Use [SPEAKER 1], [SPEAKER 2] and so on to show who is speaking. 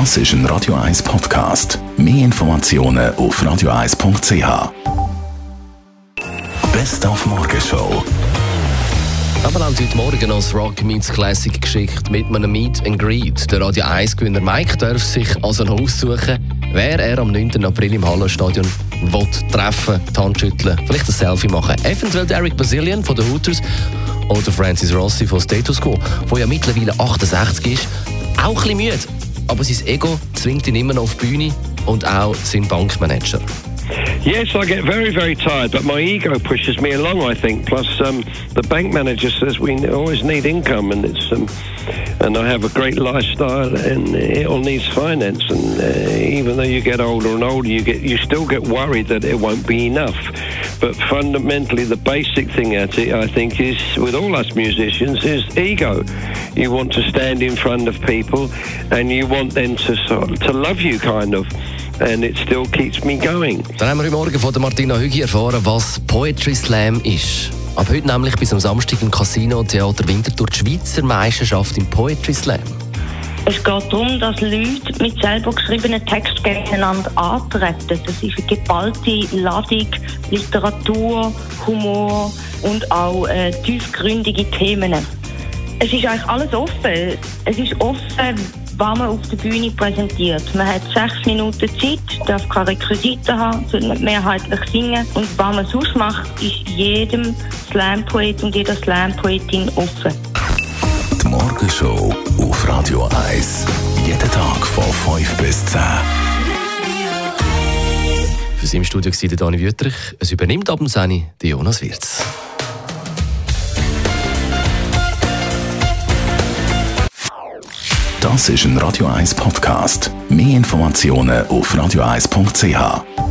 [SPEAKER 1] Das ist ein Radio 1 Podcast. Mehr Informationen auf radio1.ch. Best auf Morgenshow.
[SPEAKER 2] Aber haben heute Morgen als Rock Meets Classic geschickt mit einem Meet and Greet. Der Radio 1 Gewinner Mike darf sich also noch aussuchen, wer er am 9. April im Hallenstadion will treffen, die Hand schütteln, vielleicht ein Selfie machen. Eventuell Derek Basilian von den Hooters oder Francis Rossi von Status Quo, der ja mittlerweile 68 ist, auch ein bisschen müde. Aber sein Ego zwingt ihn immer noch auf die Bühne und auch sein Bankmanager.
[SPEAKER 3] Yes, I get very, very tired, but my ego pushes me along. I think. Plus, um, the bank manager says we always need income, and it's um, and I have a great lifestyle, and it all needs finance. And uh, even though you get older and older, you get you still get worried that it won't be enough. But fundamentally, the basic thing at it, I think, is with all us musicians, is ego. You want to stand in front of people, and you want them to sort of, to love you, kind of. and it still keeps me going.
[SPEAKER 2] Dann haben wir heute Morgen von Martina Hügi erfahren, was Poetry Slam ist. Ab heute nämlich bis am Samstag im Casino Theater Winterthur die Schweizer Meisterschaft im Poetry Slam.
[SPEAKER 4] Es geht darum, dass Leute mit selber geschriebenen Texten gegeneinander antreten. Das ist eine geballte Ladung, Literatur, Humor und auch äh, tiefgründige Themen. Es ist eigentlich alles offen. Es ist offen, was man auf der Bühne präsentiert. Man hat sechs Minuten Zeit, darf keine Requisiten haben, soll nicht mehrheitlich singen. Und was man sonst macht, ist jedem Slam-Poet und jeder Slam-Poetin offen.
[SPEAKER 1] Radio 1. Jeden Tag von 5 bis 10.
[SPEAKER 2] Für Sie im Studio war Dani Wüttrich. Es übernimmt ab dem 10 Jonas Wirz.
[SPEAKER 1] Das ist ein Radio 1 Podcast. Mehr Informationen auf radio1.ch.